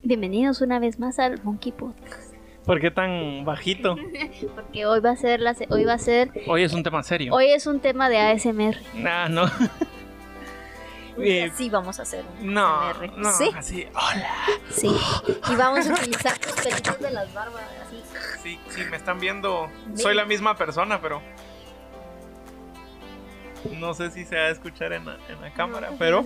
Bienvenidos una vez más al Monkey Podcast. ¿Por qué tan bajito? Porque hoy va a ser la hoy va a ser Hoy es un tema serio. hoy es un tema de ASMR. Nah, no. Eh, Sí, vamos a hacer un no, no, Sí, así, hola. sí. Y vamos a utilizar los pelitos de las barbas así. Sí, sí, me están viendo. Ven. Soy la misma persona, pero. No sé si se va a escuchar en la, en la cámara, No, pero.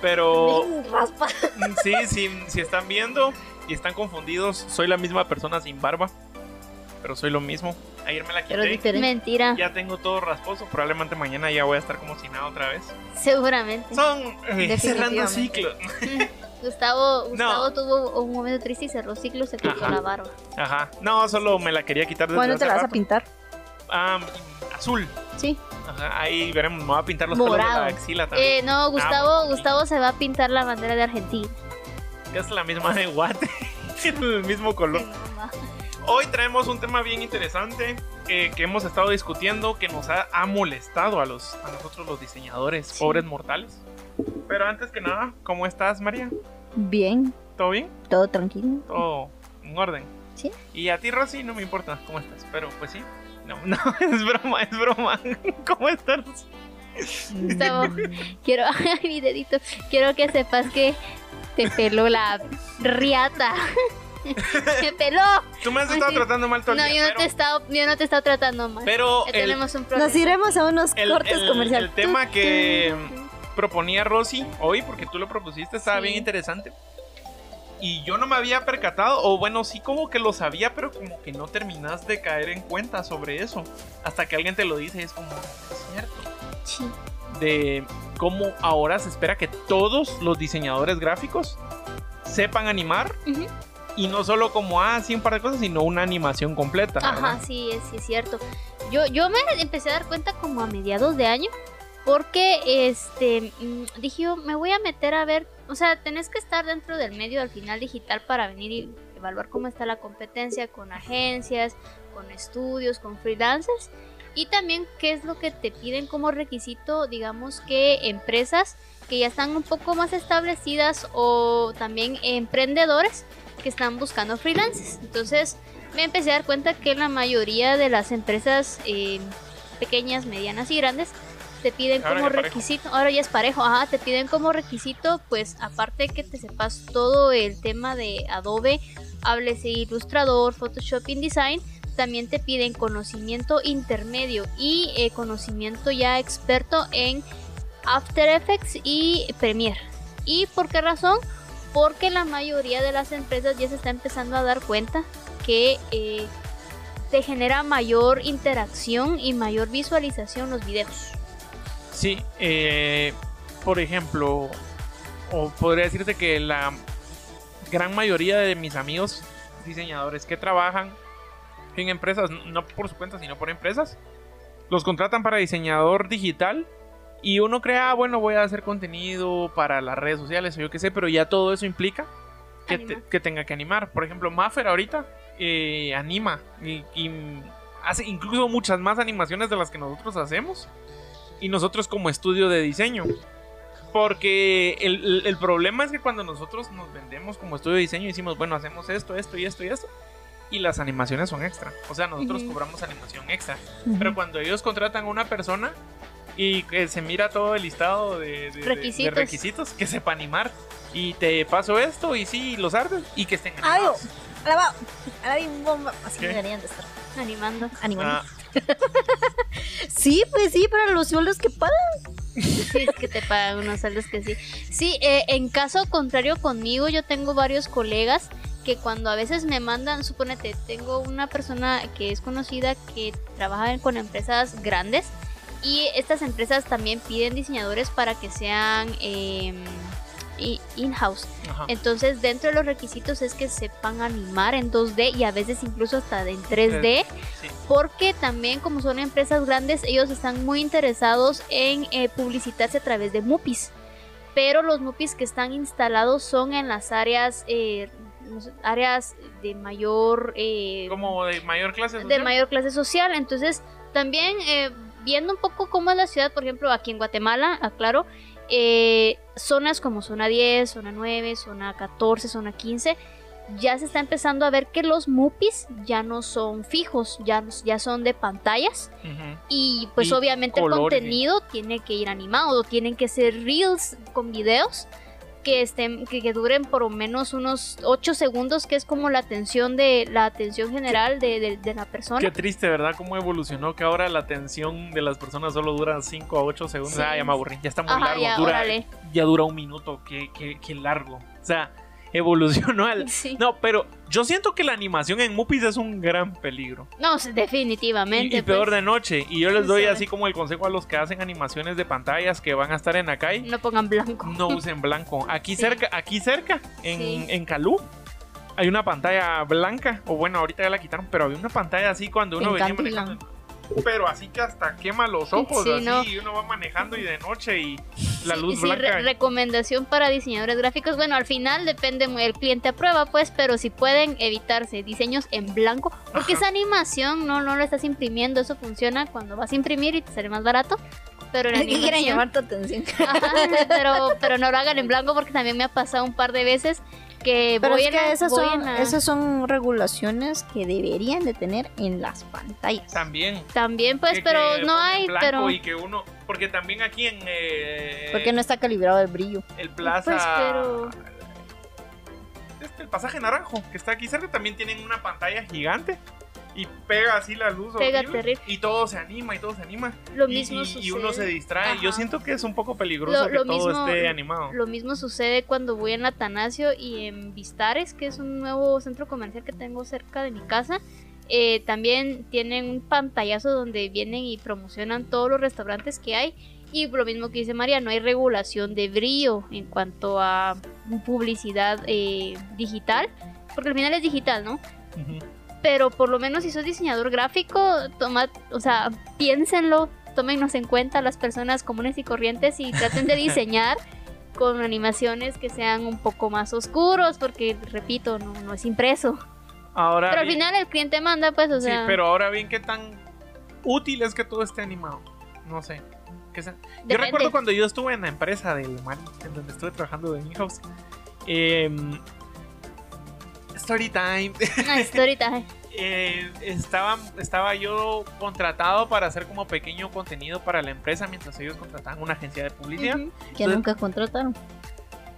pero. Raspa. Sí, sí, si están viendo y están confundidos, soy la misma persona sin barba. Pero soy lo mismo. Ayer me la Pero quité. diferente. Mentira, Ya tengo todo rasposo. Probablemente mañana ya voy a estar como si nada otra vez. seguramente. Son eh, cerrando ciclos. Gustavo, Gustavo No. tuvo un momento triste y cerró ciclo, se Ajá. la barba. Ajá. No, solo me la quería quitar desde ¿Cuándo te la vas a pintar? Ah, azul. Sí. Ajá, ahí veremos. Me voy a pintar los pelos de Morado. la axila también. Eh, no, Gustavo, Ah, Gustavo se va a pintar la bandera de Argentina. Es la misma de Guate. el mismo color. Hoy traemos un tema bien interesante eh, que hemos estado discutiendo que nos ha, ha molestado a, los, a nosotros los diseñadores, pobres mortales. Pero antes que nada, ¿cómo estás, María? Bien, ¿Todo bien? todo tranquilo. ¿Todo en orden? Sí. Y a ti, Rosy, no me importa cómo estás, pero pues sí. No, no, es broma, es broma. ¿Cómo estás? Gustavo, quiero, mi dedito, quiero que sepas que te peló la riata. te peló. Tú me has estado tratando mal todo el No, día, yo no pero, te he estado, yo no te he estado tratando mal. pero Ya el, tenemos un problema. Nos iremos a unos el- cortes el- comerciales. el tema que proponía Rosy hoy, porque tú lo propusiste, estaba Sí. bien interesante. Y yo no me había percatado, o bueno, sí como que lo sabía, pero como que no terminas de caer en cuenta sobre eso. Hasta que alguien te lo dice, es como, es cierto. Sí. De cómo ahora se espera que todos los diseñadores gráficos sepan animar. Ujú. Y no solo como, ah, sí, un par de cosas, sino una animación completa. Ajá, ¿verdad? sí, es, sí, es cierto. Yo, yo me empecé a dar cuenta como a mediados de año. Porque este mm, dije yo, me voy a meter a ver. O sea, tenés que estar dentro del medio al final digital para venir y evaluar cómo está la competencia con agencias, con estudios, con freelancers. Y también qué es lo que te piden como requisito, digamos que empresas que ya están un poco más establecidas o también emprendedores que están buscando freelancers. Entonces me empecé a dar cuenta que la mayoría de las empresas eh, pequeñas, medianas y grandes te piden Ahora como parejo. requisito, ahora ya es parejo, ajá, te piden como requisito, pues aparte que te sepas todo el tema de Adobe, háblese Illustrator, Photoshop, InDesign, también te piden conocimiento intermedio y eh, conocimiento ya experto en After Effects y Premiere. ¿Y por qué razón? Porque la mayoría de las empresas ya se está empezando a dar cuenta que eh, te genera mayor interacción y mayor visualización los videos. Sí, eh, por ejemplo, o podría decirte que la gran mayoría de mis amigos diseñadores que trabajan en empresas, no por su cuenta, sino por empresas, los contratan para diseñador digital y uno crea, ah, bueno, voy a hacer contenido para las redes sociales o yo qué sé, pero ya todo eso implica que, te- que tenga que animar. Por ejemplo, Maffer ahorita eh, anima y, y hace incluso muchas más animaciones de las que nosotros hacemos y nosotros como estudio de diseño. Porque el, el- problema es que cuando nosotros nos vendemos como estudio de diseño y decimos, bueno, hacemos esto, esto y esto y esto, y las animaciones son extra. O sea, nosotros Ujú. cobramos animación extra. Ujú. Pero cuando ellos contratan a una persona y que se mira todo el listado de, de- de- de Requisitos. requisitos que sepa animar, y te paso esto y sí, los artes, y que estén Ay, animados. alabado. Bomba. Así ¿Qué? deberían de estar. Animando. Animando. Ah, Sí, pues sí, para los sueldos que pagan. Sí, es que te pagan unos sueldos que sí. Sí, eh, en caso contrario conmigo, yo tengo varios colegas que cuando a veces me mandan, suponete, tengo una persona que es conocida que trabaja con empresas grandes y estas empresas también piden diseñadores para que sean eh, i- in-house. Entonces, dentro de los requisitos es que sepan animar en 2D y a veces incluso hasta en 3D, Sí. porque también como son empresas grandes, ellos están muy interesados en eh, publicitarse a través de MUPIs. Pero los MUPIs que están instalados son en las áreas eh, áreas de mayor eh, Como de mayor clase de social. mayor clase social. Entonces, también eh, viendo un poco cómo es la ciudad, por ejemplo, aquí en Guatemala, aclaro, eh, zonas como zona 10, zona 9, zona 14, zona 15, ya se está empezando a ver que los MUPIs ya no son fijos, ya, ya son de pantallas. Y pues Y obviamente el contenido tiene que ir animado, tienen que ser reels con videos que estén que, que duren por lo menos unos 8 segundos, que es como la atención de la atención general de, de- de la persona. Qué triste, ¿verdad? Cómo evolucionó que ahora la atención de las personas solo dura 5 a 8 segundos. Sí. Ah, ya me aburrí, ya está muy Ajá, largo. ya, dura, ya dura un minuto, qué, qué, qué largo. O sea, evolucionó al... Sí. No, pero yo siento que la animación en Mupis es un gran peligro. No, definitivamente. Y, y peor pues, de noche. Y yo les doy Sí. así como el consejo a los que hacen animaciones de pantallas que van a estar en Acai. No pongan blanco. No usen blanco. Aquí Sí. cerca, aquí cerca, en, Sí. en Calú, hay una pantalla blanca. O bueno, ahorita ya la quitaron, pero había una pantalla así cuando uno En venía manejando. Pero así que hasta quema los ojos, Sí, así, no. y uno va manejando y de noche y la Sí, luz sí, blanca. re- recomendación para diseñadores gráficos. Bueno, al final depende, mu- el cliente aprueba, pues, pero si pueden evitarse diseños en blanco, porque Ajá. esa animación no, no lo estás imprimiendo, eso funciona cuando vas a imprimir y te sale más barato. Pero la Es que quieren llamar tu atención. Ajá, pero, pero no lo hagan en blanco porque también me ha pasado un par de veces que Pero voy es que esas voy son, esas regulaciones que deberían de tener en las pantallas. También. También, pues, que- pero que no hay, pero... Y que uno, porque también aquí en eh, Porque no está calibrado el brillo. el plaza. Pues, pero- Este, el pasaje naranjo, que está aquí cerca, también tienen una pantalla gigante. Y pega así la luz. Pega horrible. Y todo se anima y todo se anima. Lo y, mismo y- y uno se distrae. Yo siento que es un poco peligroso Lo- que lo todo mismo- esté animado. Lo mismo sucede cuando voy en Atanasio y en Vistares, que es un nuevo centro comercial que tengo cerca de mi casa. Eh, también tienen un pantallazo donde vienen y promocionan todos los restaurantes que hay. Y lo mismo que dice María, no hay regulación de brillo en cuanto a publicidad eh, digital, porque al final es digital, ¿no? Ujú. Pero por lo menos si sos diseñador gráfico, toma, o sea, piénsenlo, tómennos en cuenta las personas comunes y corrientes y traten de diseñar con animaciones que sean un poco más oscuros, porque repito, no, no es impreso. Ahora Pero al final el cliente manda, pues, o sea, sí, pero ahora bien, ¿qué tan útil es que todo esté animado? No sé. Yo recuerdo cuando yo estuve en la empresa del Mali, en donde estuve trabajando de in-house. em, story time. una historita. eh, estaba, estaba yo contratado para hacer como pequeño contenido para la empresa mientras ellos contrataban una agencia de publicidad. Ujú. Que Entonces- nunca contrataron.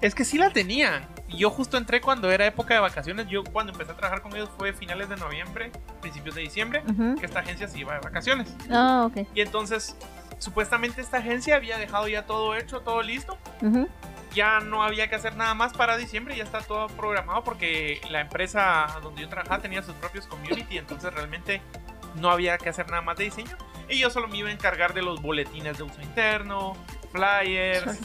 Es que sí la tenían. Y Yo justo entré cuando era época de vacaciones. Yo cuando empecé a trabajar con ellos fue finales de noviembre, principios de diciembre, que esta agencia se iba de vacaciones. Ah, ok. Y entonces, supuestamente esta agencia había dejado ya todo hecho, todo listo. Ujú. Ya no había que hacer nada más para diciembre, ya está todo programado porque la empresa donde yo trabajaba tenía sus propios community, entonces realmente no había que hacer nada más de diseño. Y yo solo me iba a encargar de los boletines de uso interno, flyers.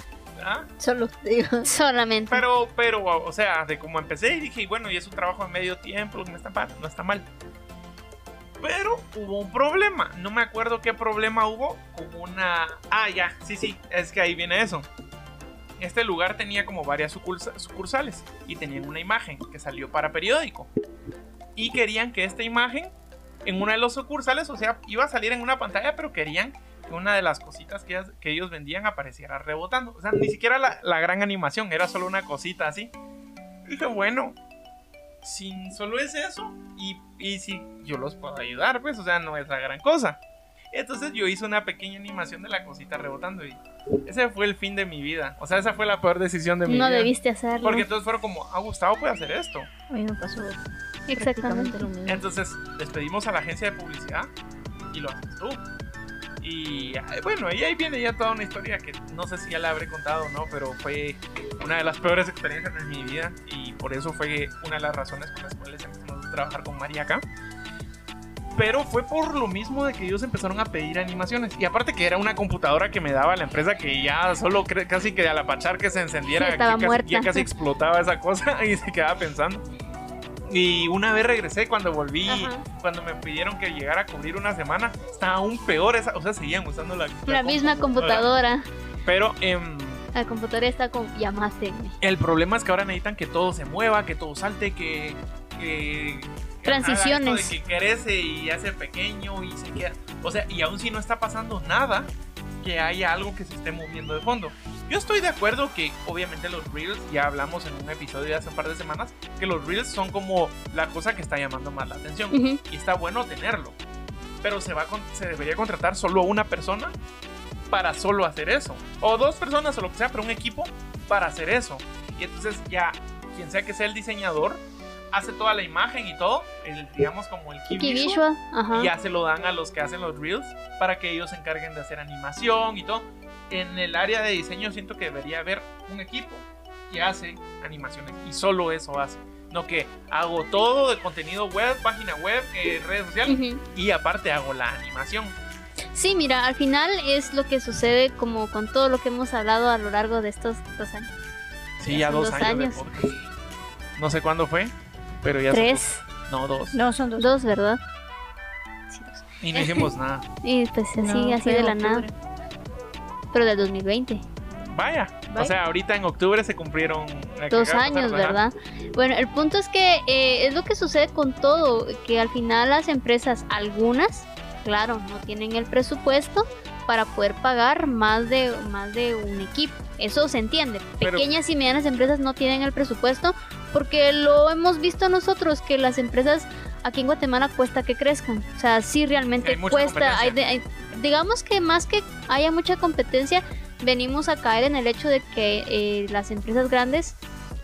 ¿ah? Solo digo. Solamente. Pero, pero, o sea, de como empecé y dije, bueno, y es un trabajo de medio tiempo, no está mal, no está mal. Pero hubo un problema, no me acuerdo qué problema hubo con una... Ah, ya, sí, sí, es que ahí viene eso. Este lugar tenía como varias sucursa- sucursales y tenían una imagen que salió para periódico. Y querían que esta imagen en una de las sucursales, o sea, iba a salir en una pantalla, pero querían que una de las cositas que, que ellos vendían apareciera rebotando. O sea, ni siquiera la, la gran animación, era solo una cosita así. Dije, bueno, si solo es eso, y, y si yo los puedo ayudar, pues, o sea, no es la gran cosa. Entonces yo hice una pequeña animación de la cosita rebotando y ese fue el fin de mi vida. O sea, esa fue la peor decisión de mi no vida. debiste hacerlo. Porque entonces fueron como, ah, Gustavo puede hacer esto. A mí me pasó Exactamente. lo mismo. Entonces despedimos a la agencia de publicidad y lo haces tú. Y bueno, y ahí viene ya toda una historia que no sé si ya la habré contado o no, pero fue una de las peores experiencias de mi vida y por eso fue una de las razones por las cuales empezamos a trabajar con María acá. Pero fue por lo mismo de que ellos empezaron a pedir animaciones. Y aparte que era una computadora que me daba la empresa que ya solo casi que a la pachar que se encendiera, Sí, que casi- ya casi explotaba esa cosa y se quedaba pensando. Y una vez regresé cuando volví, Ajá. cuando me pidieron que llegara a cubrir una semana, estaba aún peor esa, o sea, seguían usando la, La misma computadora. Pero em, La computadora está con llamaste. El problema es que ahora necesitan que todo se mueva, que todo salte, que. que Transiciones. de que crece y hace pequeño y se queda. O sea, y aún si no está pasando nada, que haya algo que se esté moviendo de fondo. Yo estoy de acuerdo que obviamente los reels, ya hablamos en un episodio de hace un par de semanas, que los reels son como la cosa que está llamando más la atención. Y está bueno tenerlo. Pero se, va a con- se debería contratar solo una persona para solo hacer eso. O dos personas o lo que sea, pero un equipo para hacer eso. Y entonces ya, quien sea que sea el diseñador, hace toda la imagen y todo, el, digamos como el key Key visual, visual, y ya se lo dan a los que hacen los reels para que ellos se encarguen de hacer animación y todo. En el área de diseño siento que debería haber un equipo que hace animaciones y solo eso hace. No que hago todo de contenido web, página web, eh, redes sociales y aparte hago la animación. Sí, mira, al final es lo que sucede como con todo lo que hemos hablado a lo largo de estos dos años. Sí, Ya ya dos, dos años. de años. No sé cuándo fue, pero ya son Tres, dos. No, dos. No, son dos. dos, ¿verdad? Sí, dos. Y no hicimos nada. Y pues así, No, así de la nada. Pero del 2020. Vaya. O Vaya. sea, ahorita en octubre se cumplieron Dos pasar, años, ajá. ¿verdad? Bueno, el punto es que eh, es lo que sucede con todo, que al final las empresas, algunas, claro, no tienen el presupuesto para poder pagar más de, más de un equipo. Eso se entiende. Pero- Pequeñas y medianas empresas no tienen el presupuesto porque lo hemos visto nosotros, que las empresas aquí en Guatemala cuesta que crezcan. O sea, sí realmente Hay cuesta. Hay de- hay- digamos que más que haya mucha competencia, venimos a caer en el hecho de que eh, las empresas grandes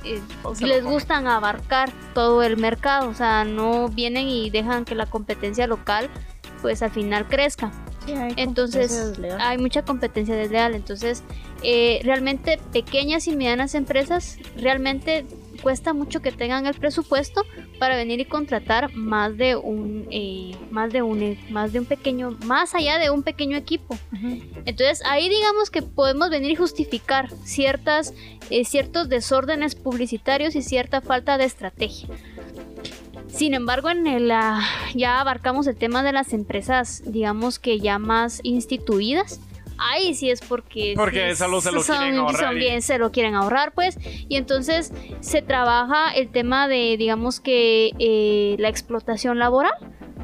eh, les gustan abarcar todo el mercado, o sea, no vienen y dejan que la competencia local pues al final crezca. Sí, hay Entonces, competencia desleal. hay mucha competencia desleal. Entonces, eh, realmente pequeñas y medianas empresas realmente cuesta mucho que tengan el presupuesto para venir y contratar más de un eh, más de un más de un pequeño más allá de un pequeño equipo entonces ahí digamos que podemos venir y justificar ciertas eh, ciertos desórdenes publicitarios y cierta falta de estrategia sin embargo, en el, ah, ya abarcamos el tema de las empresas, digamos que ya más instituidas. Ahí sí es porque, Porque sí se lo son- quieren ahorrar son y- bien, se lo quieren ahorrar, pues. Y entonces se trabaja el tema de, digamos que eh, la explotación laboral.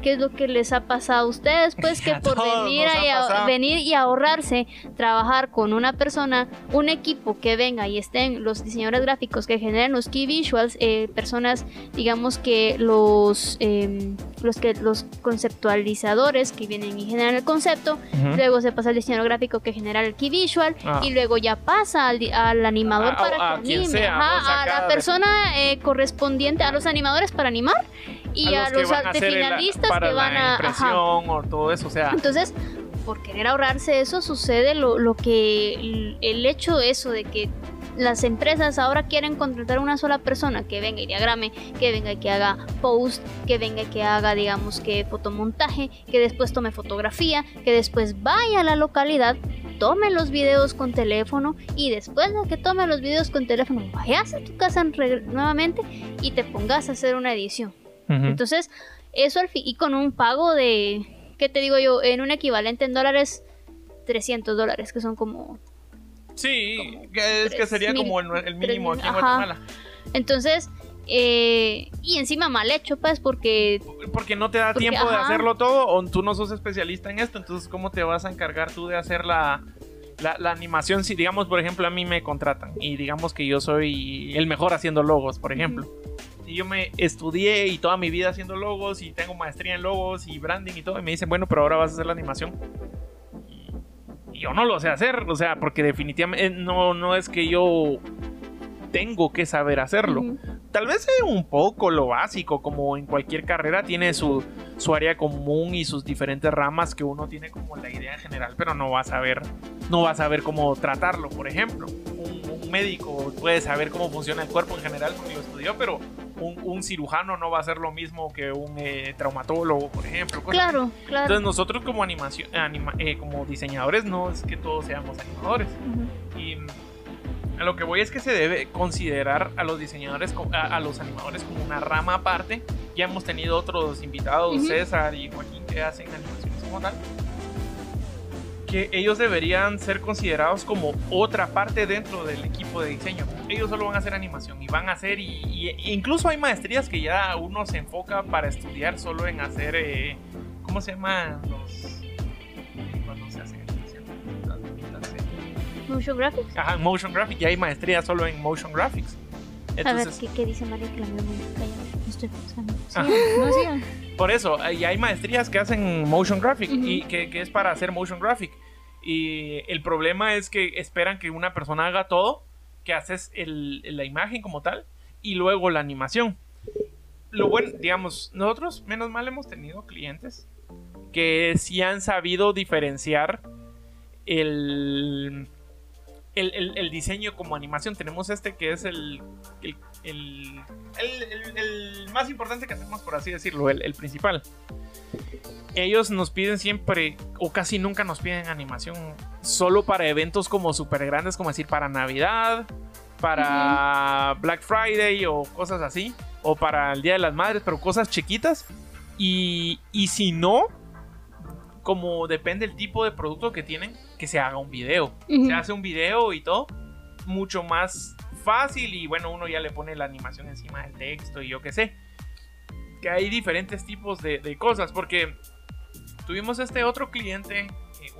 ¿Qué es lo que les ha pasado a ustedes? Pues que por venir, a- venir y ahorrarse, trabajar con una persona, un equipo que venga y estén los diseñadores gráficos que generen los key visuals, eh, personas, digamos que los, em, los que los conceptualizadores que vienen y generan el concepto, luego se pasa al diseñador gráfico que genera el key visual Ah. y luego ya pasa al, al animador A- para a- a que quien anime, sea, ajá, o sea, a cada la persona eh, correspondiente, a los animadores para animar y a, los a el- finalistas para que van la a... impresión o todo eso, o sea, Entonces, por querer ahorrarse eso, sucede lo, lo que el, el hecho eso de que las empresas ahora quieren contratar una sola persona que venga y diagrame, que venga y que haga post, que venga y que haga, digamos, que fotomontaje, que después tome fotografía, que después vaya a la localidad, tome los videos con teléfono y después de que tome los videos con teléfono, vayas a tu casa nuevamente y te pongas a hacer una edición. Entonces, eso al fin, y con un pago de, ¿qué te digo yo? En un equivalente en dólares, 300 dólares, que son como... sí, como es que sería mil- como el, el mínimo aquí en. Guatemala. Entonces, eh, y encima mal hecho, pues, porque... Porque no te da Porque, tiempo de hacerlo todo o tú no sos especialista en esto, entonces ¿cómo te vas a encargar tú de hacer la, la, la animación? Si digamos, por ejemplo, a mí me contratan y digamos que yo soy el mejor haciendo logos, por ejemplo. Y yo me estudié y toda mi vida haciendo logos y tengo maestría en logos y branding y todo. Y me dicen, bueno, pero ahora vas a hacer la animación. Y, y yo no lo sé hacer, o sea, porque definitivamente no, no es que yo tengo que saber hacerlo Ujú. tal vez sea un poco lo básico, como en cualquier carrera tiene su, su área común y sus diferentes ramas que uno tiene como la idea en general, pero no va a saber, no va a saber cómo tratarlo, por ejemplo. Un, un médico puede saber cómo funciona el cuerpo en general porque lo estudió, pero un, un cirujano no va a ser lo mismo que un eh, traumatólogo, por ejemplo. cosas. Claro, claro. Entonces nosotros como animación, anima- eh, como diseñadores no es que todos seamos animadores. Ujú. Y mm, a lo que voy es que se debe considerar a los diseñadores, a, a los animadores como una rama aparte. Ya hemos tenido otros invitados, Ujú. César y Joaquín, que hacen animaciones como tal. Que ellos deberían ser considerados como otra parte dentro del equipo de diseño. Ellos solo van a hacer animación y van a hacer, y, y- incluso hay maestrías que ya uno se enfoca para estudiar solo en hacer, eh, ¿cómo se llaman los... cuando se hacen. Motion Graphics. Ajá, motion graphic, ya hay maestría solo en motion graphics. A ver, Entonces, ¿qué, qué dice María que la estoy pensando. No sigan. Por eso, y hay maestrías que hacen motion graphic y que, que es para hacer motion graphic. Y el problema es que esperan que una persona haga todo, que haces el- la imagen como tal y luego la animación. Lo bueno, digamos, nosotros menos mal hemos tenido clientes que sí han sabido diferenciar el, el, el- el diseño como animación. Tenemos este que es el, el, el- más importante que hacemos, por así decirlo, el, el principal. Ellos nos piden siempre, o casi nunca nos piden animación, solo para eventos como súper grandes, como decir, para Navidad, para Black Friday o cosas así, o para el Día de las Madres, pero cosas chiquitas. Y, y si no, como depende el tipo de producto que tienen, que se haga un video. Ujú. Se hace un video y todo, mucho más fácil y bueno, uno ya le pone la animación encima del texto y yo qué sé. Que hay diferentes tipos de, de cosas, porque tuvimos este otro cliente, eh,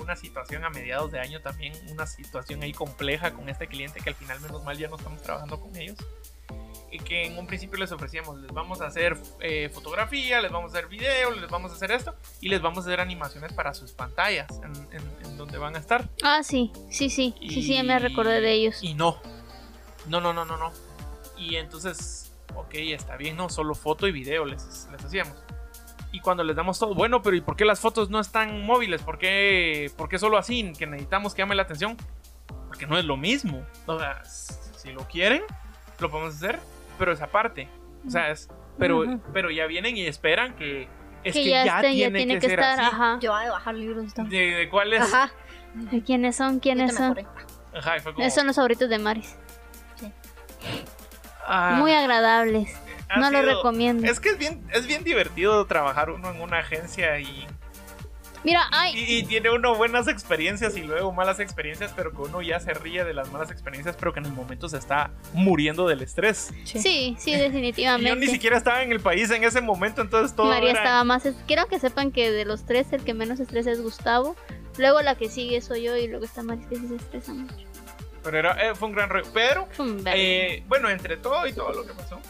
una situación a mediados de año también, una situación ahí compleja con este cliente que al final menos mal ya no estamos trabajando con ellos. Y que en un principio les ofrecíamos, les vamos a hacer eh, fotografía, les vamos a hacer video, les vamos a hacer esto y les vamos a hacer animaciones para sus pantallas en, en- en donde van a estar. Ah, sí, sí, sí. Sí, sí, ya me Y- recordé de ellos. Y no. No, no, no, no, no. Y entonces, ok, está bien, no, solo foto y video les, les hacíamos. Y cuando les damos todo, bueno, pero ¿y por qué las fotos no están móviles? ¿Por qué, por qué solo así? Que necesitamos que llame la atención. Porque no es lo mismo. O sea, si lo quieren, lo podemos hacer, pero esa parte. O sea, es, pero, pero ya vienen y esperan que es que, que, ya, ya, tiene, que, que, ser estar, así. ajá. Yo voy a bajar libros. De, de cuál es. Ajá. ¿De ¿Quiénes son? ¿Quiénes son? mejoré. Ajá, y fue como, Esos son los favoritos de Maris. ah, Muy agradables. No lo sido- recomiendo. Es que es bien, es bien divertido trabajar uno en una agencia y, Mira, ay, y, y tiene uno buenas experiencias y luego malas experiencias, pero que uno ya se ríe de las malas experiencias, pero que en el momento se está muriendo del estrés. sí, sí, Y yo definitivamente. ni siquiera estaba en el país en ese momento, entonces todo María era- estaba más. Quiero que sepan que de los tres, el que menos estresa es Gustavo. Luego la que sigue soy yo y luego está Maris que sí se estresa mucho. Pero era, eh, fue un gran rollo. Pero, eh, bueno, entre todo y todo lo que pasó,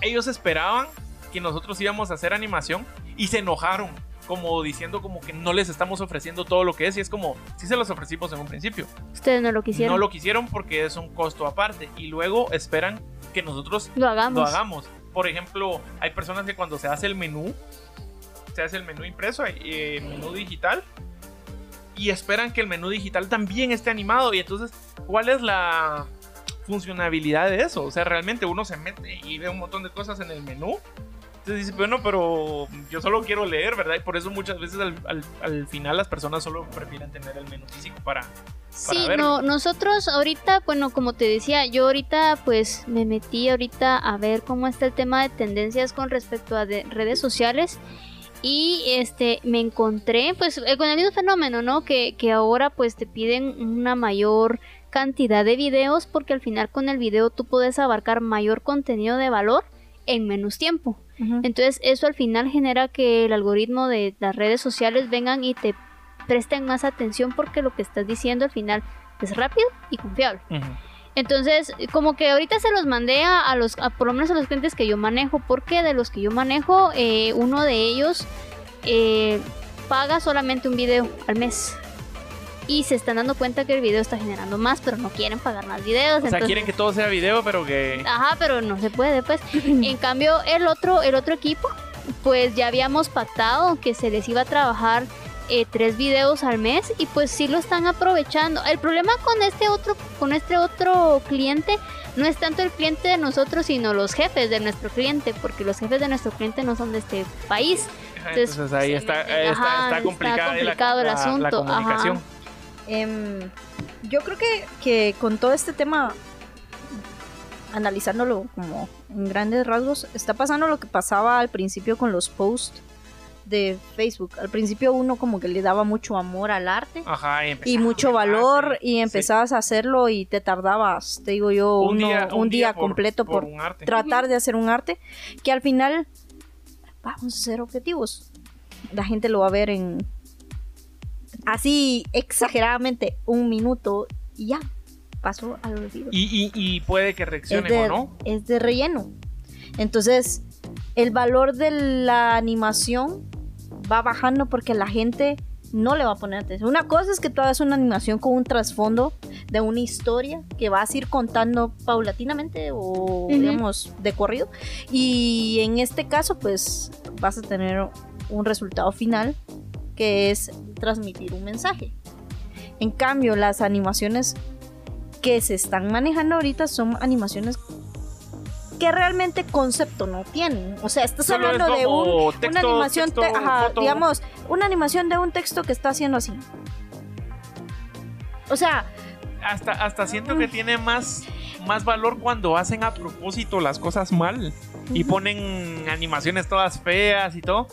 ellos esperaban que nosotros íbamos a hacer animación y se enojaron. Como diciendo como que no les estamos ofreciendo todo lo que es y es como, sí se los ofrecimos en un principio. Ustedes no lo quisieron. No lo quisieron porque es un costo aparte y luego esperan que nosotros Lo hagamos. lo hagamos. Por ejemplo, hay personas que cuando se hace el menú, se hace el menú impreso, hay, eh, menú digital, y esperan que el menú digital también esté animado. Y entonces, ¿cuál es la funcionabilidad de eso? O sea, realmente uno se mete y ve un montón de cosas en el menú. Entonces dice, bueno, pero yo solo quiero leer, ¿verdad? Y por eso muchas veces al, al- al final las personas solo prefieren tener el menú físico para... Sí, verlo. no, nosotros ahorita, bueno, como te decía, yo ahorita pues me metí ahorita a ver cómo está el tema de tendencias con respecto a de- redes sociales y este me encontré pues eh, con el mismo fenómeno, ¿no? Que, que ahora pues te piden una mayor cantidad de videos porque al final con el video tú puedes abarcar mayor contenido de valor en menos tiempo. Entonces eso al final genera que el algoritmo de las redes sociales vengan y te presten más atención porque lo que estás diciendo al final es rápido y confiable. Entonces, como que ahorita se los mandé a, a los, a, por lo menos a los clientes que yo manejo, porque de los que yo manejo, eh, uno de ellos eh, paga solamente un video al mes. Y se están dando cuenta que el video está generando más, pero no quieren pagar más videos. O sea, entonces- quieren que todo sea video, pero que... Ajá, pero no se puede, pues. En cambio, el otro, el otro equipo, pues ya habíamos pactado que se les iba a trabajar eh, tres videos al mes y pues sí lo están aprovechando. El problema con este otro, con este otro cliente no es tanto el cliente de nosotros, sino los jefes de nuestro cliente, porque los jefes de nuestro cliente no son de este país. Entonces, Entonces, ahí está, meten, está, está está complicada la- complicado el la, la asunto, ajá. Em, yo creo que, que con todo este tema, analizándolo como en grandes rasgos, está pasando lo que pasaba al principio con los posts de Facebook. Al principio uno como que le daba mucho amor al arte Ajá, y, mucho valor y empezabas a hacerlo y te tardabas, te digo yo, Un uno- día- un un día, día por- completo por por, un arte. tratar de hacer un arte que al final vamos a ser objetivos. La gente lo va a ver en así exageradamente un minuto y ya pasó al olvido. Y, y, y puede que de, o no. es de relleno. Entonces, el valor de la animación va bajando porque la gente no le va a poner atención. Una cosa es que tú hagas una animación con un trasfondo de una historia que vas a ir contando paulatinamente o, digamos, de corrido. Y en este caso, pues, vas a tener un resultado final que es transmitir un mensaje. En cambio, las animaciones que se están manejando ahorita son animaciones que realmente concepto no tienen. O sea, estás Solo es hablando de un, como una texto, animación, texto, te- ajá, foto. digamos, una animación de un texto que está haciendo así. O sea, Hasta, hasta siento que tiene más, más valor cuando hacen a propósito las cosas mal y ponen animaciones todas feas y todo.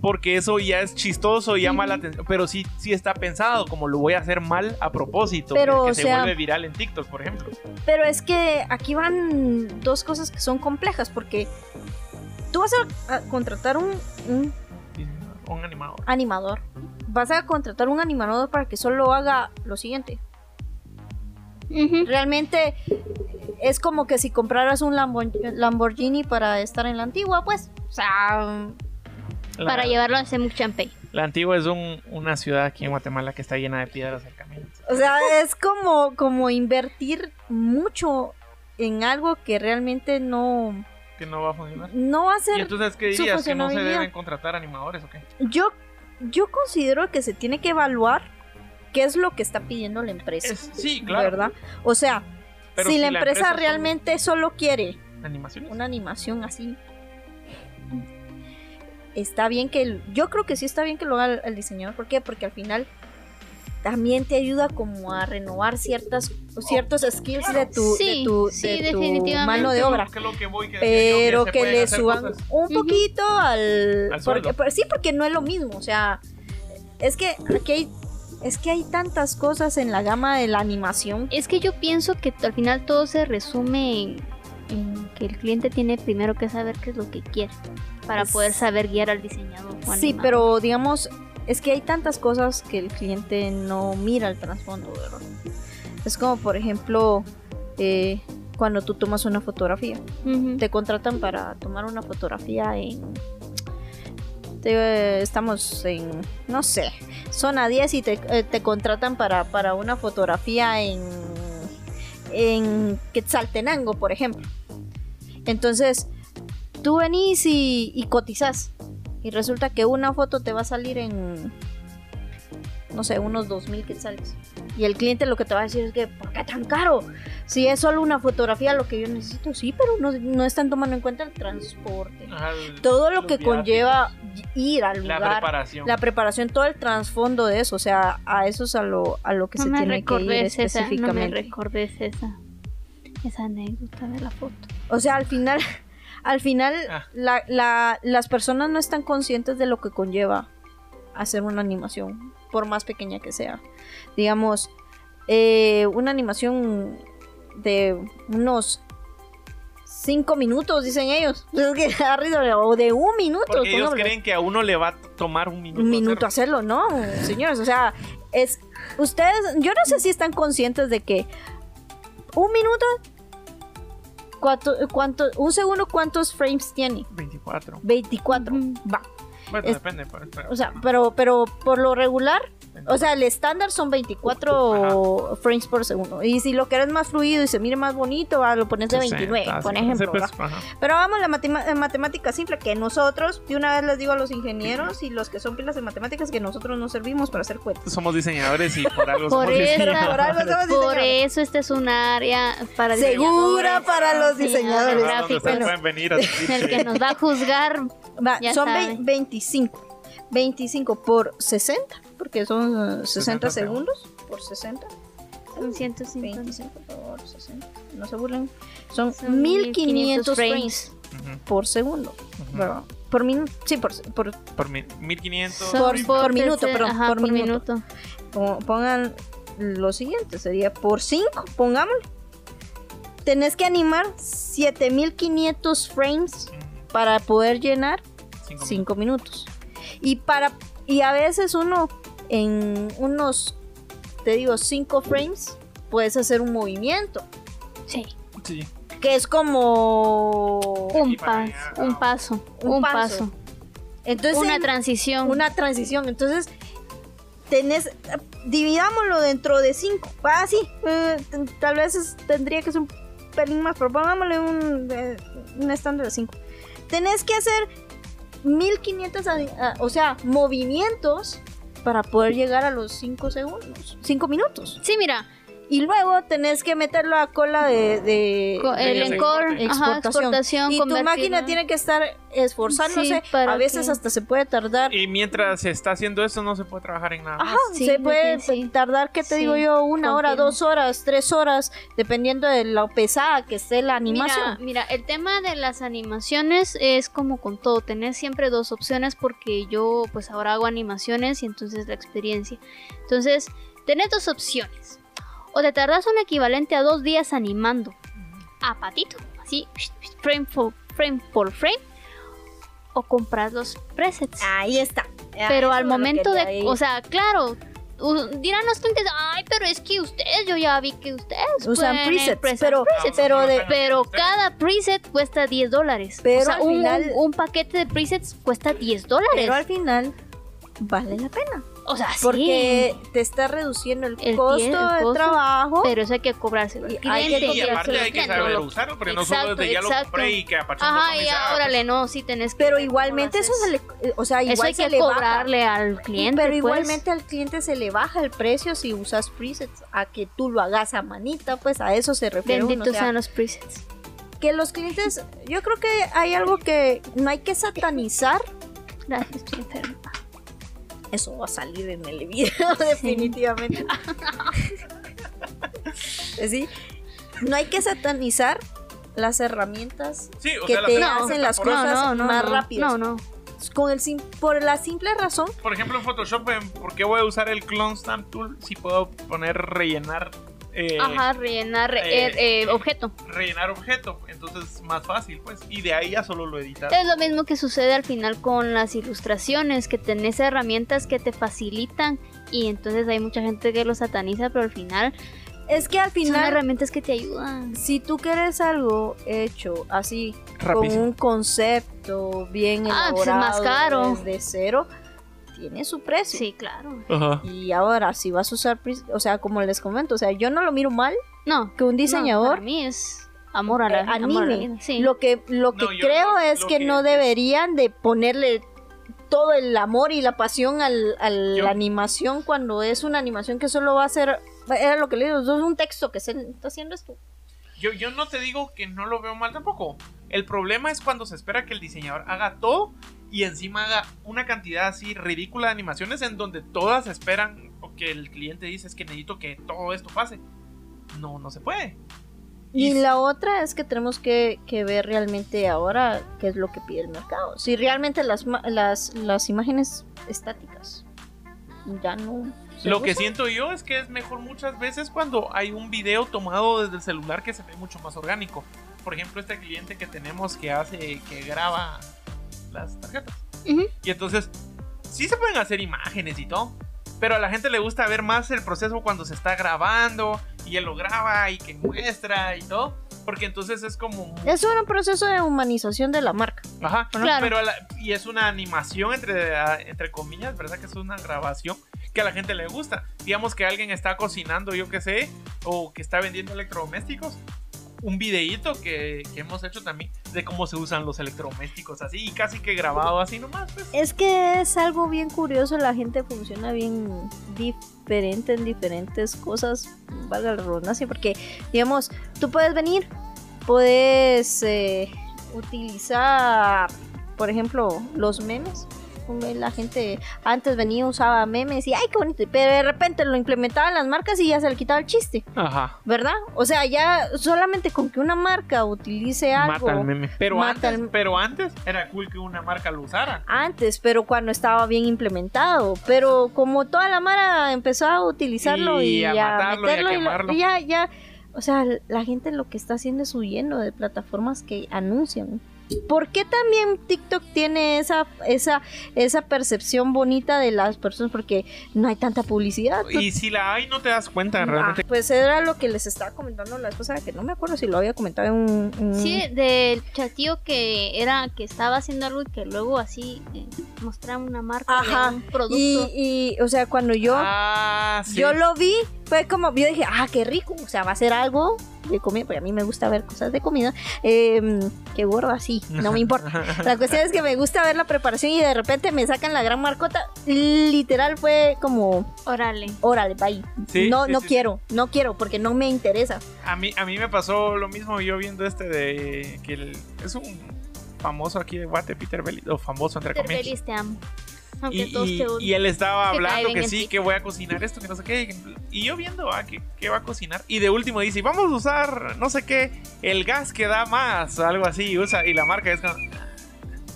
Porque eso ya es chistoso y llama la atención. Pero sí, sí está pensado, como lo voy a hacer mal a propósito. Pero, que o se sea- vuelve viral en TikTok, por ejemplo. pero es que aquí van dos cosas que son complejas porque tú vas a, a contratar un, un animador. animador. Vas a contratar un animador para que solo haga lo siguiente. Realmente es como que si compraras un Lambo- Lamborghini para estar en la antigua, pues. O sea, La, Para llevarlo a Semuc Champey. la antigua es un- una ciudad aquí en Guatemala que está llena de piedras del camino. o sea, es como, como invertir mucho en algo que realmente no, Que no va a funcionar. no va a ¿Y ser. entonces qué dirías? ¿Que no se deben contratar animadores o qué? Yo, yo considero que se tiene que evaluar qué es lo que está pidiendo la empresa. Es- sí, claro. ¿Verdad? O sea, si, si la la empresa, realmente solo quiere ¿Animaciones? una animación así. Está bien que el- yo creo que sí está bien que lo haga el, el diseñador, ¿por qué? Porque al final también te ayuda como a renovar ciertas ciertos skills de tu, Sí, de tu, sí, de tu definitivamente. mano de obra. que lo que voy, que decía yo, Pero que le suban cosas. un poquito al, Al porque, pero sí, porque no es lo mismo, o sea, es que aquí hay es que hay tantas cosas en la gama de la animación. Es que yo pienso que al final todo se resume en, en que el cliente tiene primero que saber qué es lo que quiere para Es- poder saber guiar al diseñador. Sí, pero digamos, es que hay tantas cosas que el cliente no mira el trasfondo, ¿verdad? Es como, por ejemplo, eh, cuando tú tomas una fotografía. Te contratan para tomar una fotografía en... te- estamos en, no sé, zona 10 y te, eh, te contratan para, para una fotografía en, en Quetzaltenango, por ejemplo. Entonces, tú venís y, y cotizás. Y resulta que una foto te va a salir en, no sé, unos 2000 quetzales. Y el cliente lo que te va a decir es que, ¿por qué tan caro? Si es solo una fotografía lo que yo necesito, sí, pero no, no están tomando en cuenta el transporte. Ajá, el- Todo lo que conlleva ir al La lugar. preparación. La preparación, todo el trasfondo de eso, o sea, a eso es a lo, a lo que no se me tiene que ir esa, no me específicamente. recordes esa, esa anécdota de la foto. O sea, al final, al final, Ah. la, la- las personas no están conscientes de lo que conlleva hacer una animación, por más pequeña que sea. Digamos, eh, una animación de unos cinco minutos, dicen ellos. O de un minuto. Porque ellos creen que a uno le va a tomar un minuto. un minuto hacerlo. hacerlo, no, señores, o sea, es ustedes, yo no sé si están conscientes de que un minuto, cuánto, cuánto, un segundo, cuántos frames tiene, 24. 24, Ujú. va, Bueno, Es- depende. Pero, pero- o sea, pero, pero por lo regular, o sea, el estándar son 24 frames por segundo, y si lo quieres más fluido y se mire más bonito, ah, lo pones de 29, 60, por sí, ejemplo, pues. Pero vamos a la matem- matemática simple, que nosotros, de una vez les digo a los ingenieros y los que son pilas de matemáticas, que nosotros no servimos para hacer cuentas. Somos diseñadores y por algo Por somos eso, diseñadores. por algo somos por diseñadores. eso este es un área para Segura para los diseñadores. Gráficos. ustedes Bueno. pueden venir a El que nos va a juzgar Va, Ya son sabe. ve- 25. 25 por 60, porque son eh, 60 60 segundos por 60. son 150 25 por 60. No se burlen. Son, Son 1500 1500 frames Ujú, por segundo. ujú. ¿verdad? por minuto, sí, por, por, Por mi- 1500. Son por- por minuto, perdón, ajá, por por minuto. minuto. po- pongan lo siguiente, sería por 5, pongámosle. Tenés que animar 7500 frames para poder llenar cinco 5 minutos. Y para y a veces uno en unos te digo 5 frames puedes hacer un movimiento, Sí. Sí. que es como Un, Y para pas- allá, un paso. Un paso. paso. entonces una en- transición. una transición. Entonces, tenés, dividámoslo dentro de cinco. Ah, sí, eh, tal vez es- tendría que ser un pelín más, pero pongámosle un, eh, un estándar de cinco. Tenés que hacer 1500, adi- ah, o sea, movimientos para poder llegar a los 5 segundos, 5 minutos. Sí, mira, Y luego tenés que meterlo a cola de, de- co- el de ajá, exportación. exportación, y tu máquina tiene que estar esforzándose. Sí, a veces que- hasta se puede tardar Y mientras se está haciendo eso, no se puede trabajar en nada. Ajá, más. Sí, se puede sí, tardar, ¿qué te Sí, digo yo? Una hora, dos horas, tres horas, dependiendo de lo pesada que esté la animación. Mira, mira, el tema de las animaciones es como con todo, tenés siempre dos opciones porque yo pues ahora hago animaciones y entonces la experiencia. Entonces, tenés dos opciones. O te tardas un equivalente a dos días animando a patito, así, frame por frame, por frame, o compras los presets. Ahí está. pero al momento de, o sea, claro, dirán los clientes, ay, pero es que ustedes, yo ya vi que ustedes usan presets, preset- pero, presets". pero de, Pero cada preset cuesta 10 dólares. Pero o sea, al un, final- un- un paquete de presets cuesta 10 dólares. pero al final vale la pena. O sea, sí. Porque te está reduciendo el, El costo tie- el de costo, trabajo. Pero eso hay que cobrárselo al cliente. que Y aparte hay que saber usarlo, porque no solo desde ya lo compré y que apachando Ajá, con y mis- ah, órale, pues, no, sí tenés que. pero igualmente eso se le, o sea, igual Eso hay se que le baja. cobrarle al cliente. Pero pues. igualmente al cliente se le baja el precio si usas presets a que tú lo hagas a manita, pues a eso se refiere Benditos o sea, sean los presets. que los clientes, yo creo que hay algo que no hay que satanizar. Gracias, estoy enferma. Eso va a salir en el video, definitivamente. ¿Sí? No hay que satanizar las herramientas Sí, o que sea, te las hacen las cosas más no, rápidas. No, no. Con el sim- por la simple razón Por ejemplo, en Photoshop, ¿en- ¿por qué voy a usar el Clone Stamp Tool si puedo poner rellenar eh, Ajá, rellenar eh, eh, eh, objeto. rellenar objeto? Entonces es más fácil, pues. Y de ahí ya solo lo editas. Es lo mismo que sucede al final con las ilustraciones, que tenés herramientas que te facilitan y entonces hay mucha gente que lo sataniza, pero al final es que al son final herramientas que te ayudan. si tú quieres algo hecho así Rapidísimo. con un concepto bien Ah, pues es elaborado más caro. desde cero tiene su precio. Sí, claro. Ajá. Y ahora, si vas a usar, o sea, como les comento, o sea, yo no lo miro mal No, que un no, diseñador para mí es amor a la, eh, amor a la anime. vida. Sí. Lo que, lo que No, creo es lo que, que- no deberían de ponerle todo el amor y la pasión al, a la Yo- animación cuando es una animación que solo va a ser, era lo que le digo, es un texto que se está haciendo esto. Yo, yo no te digo que no lo veo mal tampoco. El problema es cuando se espera que el diseñador haga todo y encima haga una cantidad así ridícula de animaciones en donde todas esperan o que el cliente dice es que necesito que todo esto pase. No, no se puede. Y Y- la otra es que tenemos que, que ver realmente ahora qué es lo que pide el mercado. Si realmente las, las, las imágenes estáticas ya no... Lo que siento yo es que es mejor muchas veces cuando hay un video tomado desde el celular que se ve mucho más orgánico. Por ejemplo, este cliente que tenemos que hace, que graba las tarjetas. Y entonces, sí se pueden hacer imágenes y todo. Pero a la gente le gusta ver más el proceso cuando se está grabando y él lo graba y que muestra y todo. Porque entonces es como... Es un proceso de humanización de la marca. Ajá, Claro. pero la- y es una animación entre, entre comillas, ¿verdad? Que es una grabación que a la gente le gusta. Digamos que alguien está cocinando, yo qué sé, o que está vendiendo electrodomésticos. Un videíto que, que hemos hecho también de cómo se usan los electrodomésticos así y casi que grabado así nomás. Pues. Es que es algo bien curioso, la gente funciona bien diferente en diferentes cosas, valga la redundancia, porque, digamos, tú puedes venir, puedes eh, utilizar, por ejemplo, los memes la gente antes venía, usaba memes y ay, qué bonito, pero de repente lo implementaban las marcas y ya se le quitaba el chiste, Ajá. ¿verdad? O sea, ya solamente con que una marca utilice algo. Mata el meme. Pero mata antes, el- pero antes era cool que una marca lo usara. Antes, pero cuando estaba bien implementado. Pero como toda la mara empezó a utilizarlo y, Y a matarlo y a meterlo y lo- quemarlo. ya, ya. O sea, la gente lo que está haciendo es huyendo de plataformas que anuncian. ¿Por qué también TikTok tiene esa, esa, esa percepción bonita de las personas? Porque no hay tanta publicidad. Y si la hay, no te das cuenta Ah, realmente. pues era lo que les estaba comentando la esposa, que no me acuerdo si lo había comentado en un... Sí, del chatío que era que estaba haciendo algo y que luego así eh, mostraba una marca Ajá, de un producto. Y, y, o sea, cuando yo... Ah, sí. Yo lo vi, fue como, yo dije, ah, qué rico, o sea, va a ser algo de comida, porque a mí me gusta ver cosas de comida, eh, qué gordo así, no me importa. La cuestión es que me gusta ver la preparación y de repente me sacan la gran marcota, literal fue como, Órale. órale, bye. Sí, no, sí, no sí, quiero, no quiero, porque no me interesa. A mí, a mí me pasó lo mismo yo viendo este de que el- es un famoso aquí de Guate, Peter Belly, o famoso entre Peter comillas. Bellis te amo. Aunque Y, todos y- te y él estaba hablando que sí, que voy a cocinar esto, que no sé qué. Y yo viendo, ah, que, que va a cocinar. Y de último dice, vamos a usar, no sé qué, el gas que da más, o algo así. Usa, y la marca es como,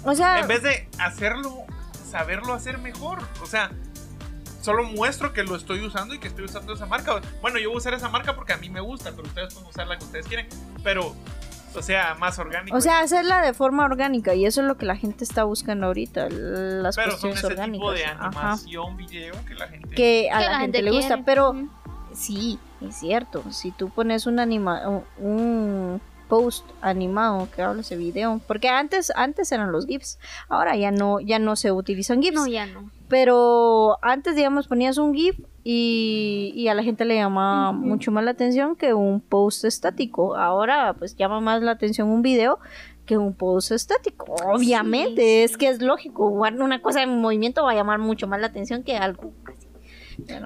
O sea, en vez de hacerlo, saberlo hacer mejor. O sea, solo muestro que lo estoy usando y que estoy usando esa marca. Bueno, yo voy a usar esa marca porque a mí me gusta, pero ustedes pueden usar la que ustedes quieren. Pero, o sea, más orgánico. o sea, hacerla de forma orgánica y eso es lo que la gente está buscando ahorita, las pero son cuestiones ese orgánicas. tipo de Ajá. animación, video que la gente... Que a Que la, gente, le gusta, pero. Sí, es cierto. Si tú pones un anima un- un post animado que habla ese video, porque antes antes eran los gifs, ahora ya no ya no se utilizan gifs, No, ya no. Pero antes digamos ponías un gif y, y a la gente le llamaba mucho más la atención que un post estático. Ahora pues llama más la atención un video que un post estático. Obviamente, Sí, es que es lógico, una cosa en movimiento va a llamar mucho más la atención que algo así.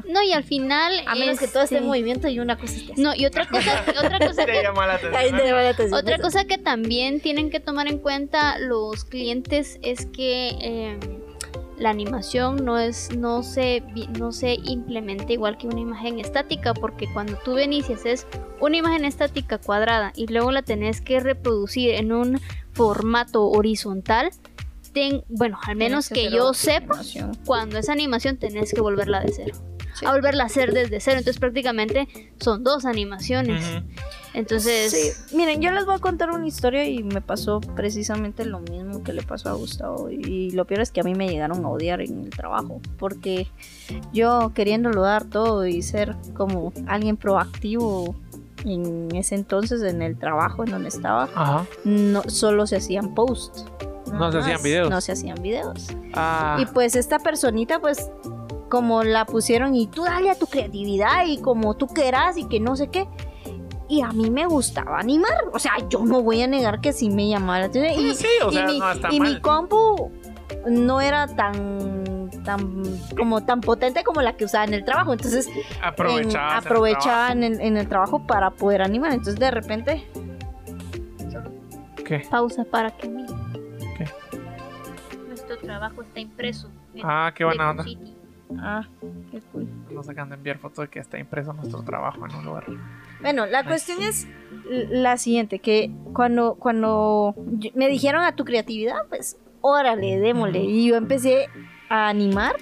No, y al final. a menos que todo esté en este, movimiento y una cosa esté así. No, y otra cosa, otra cosa Te que llama la atención. Ahí te llama la atención Otra cosa que también tienen que tomar en cuenta los clientes es que eh, la animación no es no se no se implementa igual que una imagen estática porque cuando tú venís y haces una imagen estática cuadrada y luego la tenés que reproducir en un formato horizontal ten- bueno al menos que, yo sepa animación. cuando esa animación tenés que volverla de cero Sí. a volverla a hacer desde cero entonces prácticamente son dos animaciones. Entonces Sí, miren, yo les voy a contar una historia y me pasó precisamente lo mismo que le pasó a Gustavo. Y lo peor es que a mí me llegaron a odiar en el trabajo. Porque yo queriéndolo dar todo y ser como alguien proactivo en ese entonces en el trabajo en donde estaba, Ajá. no solo se hacían posts. No se hacían videos. No se hacían videos. Ah, Y pues esta personita, pues, como la pusieron y tú dale a tu creatividad y como tú quieras y que no sé qué. Y a mí me gustaba animar. O sea, yo no voy a negar que sí me llamaba la atención. Y, pues sí, o y sea, mi, no está y mi compu no era tan tan como tan potente como la que usaba en el trabajo. Entonces en- Aprovechaba. en el, en el trabajo para poder animar. Entonces de repente ¿Qué? pausa para que mire. ¿Qué? Nuestro trabajo está impreso. en Ah, qué buena onda. City. Ah, qué cool. Nos acaban de enviar foto de que está impreso nuestro trabajo en un lugar. Bueno, la cuestión es la siguiente, que cuando, cuando me dijeron a tu creatividad, pues órale, démosle. Y yo empecé a animar,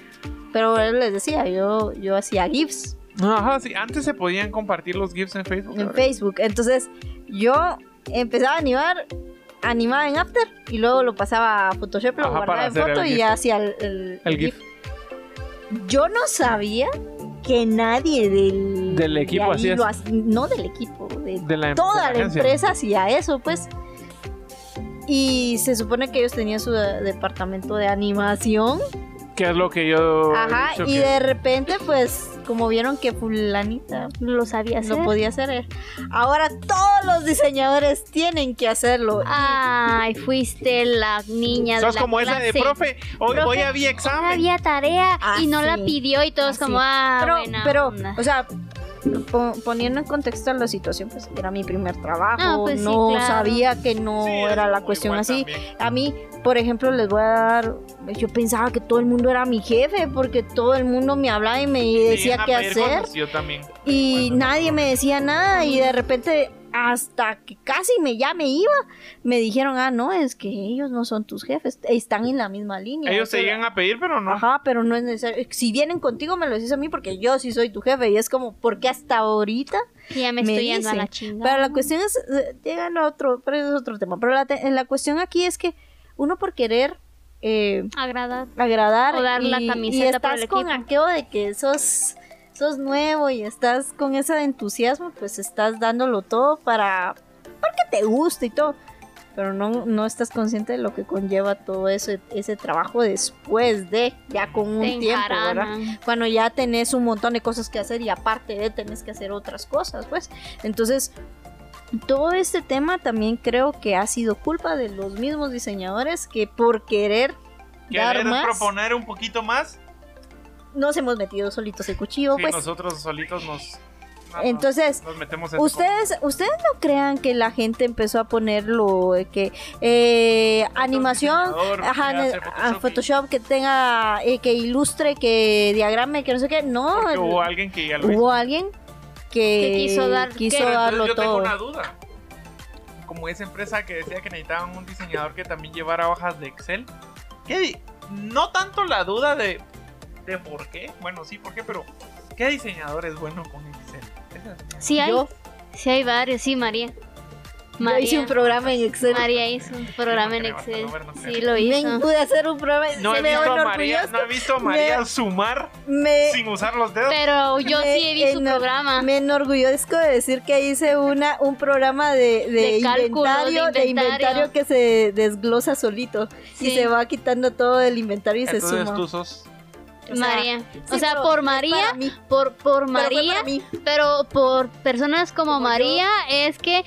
pero les decía, yo, yo hacía GIFs Ajá, sí. Antes se podían compartir los GIFs en Facebook. en Facebook. Entonces yo empezaba a animar, animaba en After y luego lo pasaba a Photoshop, lo Ajá, guardaba en foto y ya hacía el, el- El el GIF. Yo no sabía que nadie del, Del de equipo ahí hacía No del equipo, de De la, toda de la empresa hacía eso, pues. Y se supone que ellos tenían su de- departamento de animación. Que es lo que yo. Ajá, y que- de repente, pues, como vieron que fulanita Lo sabía hacer. lo podía hacer, eh, ahora todos los diseñadores tienen que hacerlo. Ay, fuiste la niña de Sos la como esa de profe. Hoy, Profe, hoy había Hoy examen. había tarea Ah, y no la sí. pidió y todos Ah, como, sí. ah, pero, buena pero onda. o sea, poniendo en contexto la situación, pues era mi primer trabajo, Ah, no, pues sí, claro. sabía que no Sí, era la cuestión así. también. A mí, por ejemplo, les voy a dar, yo pensaba que todo el mundo era mi jefe porque todo el mundo me hablaba y me decía qué hacer cosas, Yo también. y nadie me decía nada y de repente hasta que casi me ya me iba me dijeron ah no es que ellos no son tus jefes están en la misma línea Ellos se llegan a pedir, pero no. Ajá, pero no es necesario. Si vienen contigo, me lo dices a mí porque yo sí soy tu jefe. Y es como, ¿por qué hasta ahorita? Y ya me, Me estoy yendo a la chingada. Pero la cuestión es, eh, llegan a otro, pero es otro tema. Pero la, te- la cuestión aquí es que uno por querer eh, Agradar. agradar O dar la y, camiseta y por estás el con equipo. aquello de que sos, sos nuevo y estás con ese entusiasmo, pues estás dándolo todo para, porque te gusta y todo. Pero no, no estás consciente de lo que conlleva todo eso, ese trabajo después de, ya con un Te tiempo, ¿verdad? cuando ya tenés un montón de cosas que hacer y aparte de tenés que hacer otras cosas, pues. Entonces, todo este tema también creo que ha sido culpa de los mismos diseñadores que por querer dar Querer más proponer un poquito más. Nos hemos metido solitos el cuchillo, Sí, pues. nosotros solitos nos. Entonces, nos metemos en Ustedes, ustedes no crean que la gente empezó a poner lo de que eh, animación, ajá, que ne- hace a Photoshop y- Photoshop que tenga, eh, que ilustre, que diagrame, que no sé qué, no, Porque hubo el- alguien que ya lo hizo. hubo alguien que, Que quiso dar- quiso que- darlo yo tengo todo. una duda. Como esa empresa que decía que necesitaban un diseñador que también llevara hojas de Excel. ¿Qué no tanto la duda de, de por qué. Bueno, sí, por qué, pero ¿qué diseñador es bueno con Excel? Es- Sí hay. Yo, Sí hay varios. Sí, María. yo María. hice un programa en Excel. María hizo un programa en Excel. ver, no. Sí, lo Me hizo. pude hacer un programa. No se he, me visto a. María, no he visto a María Me- sumar Me, sin usar los dedos. Pero yo Me sí he visto su enor- programa. Me enorgullezco de decir que hice una, un programa de, de, De cálculo, inventario, de de inventario. inventario que se desglosa solito y Sí. se va quitando todo el inventario y se Entonces suma. tú sos. O sea, María. sí, o sea, pero por María, por, por María, pero por personas como, Como yo. María es que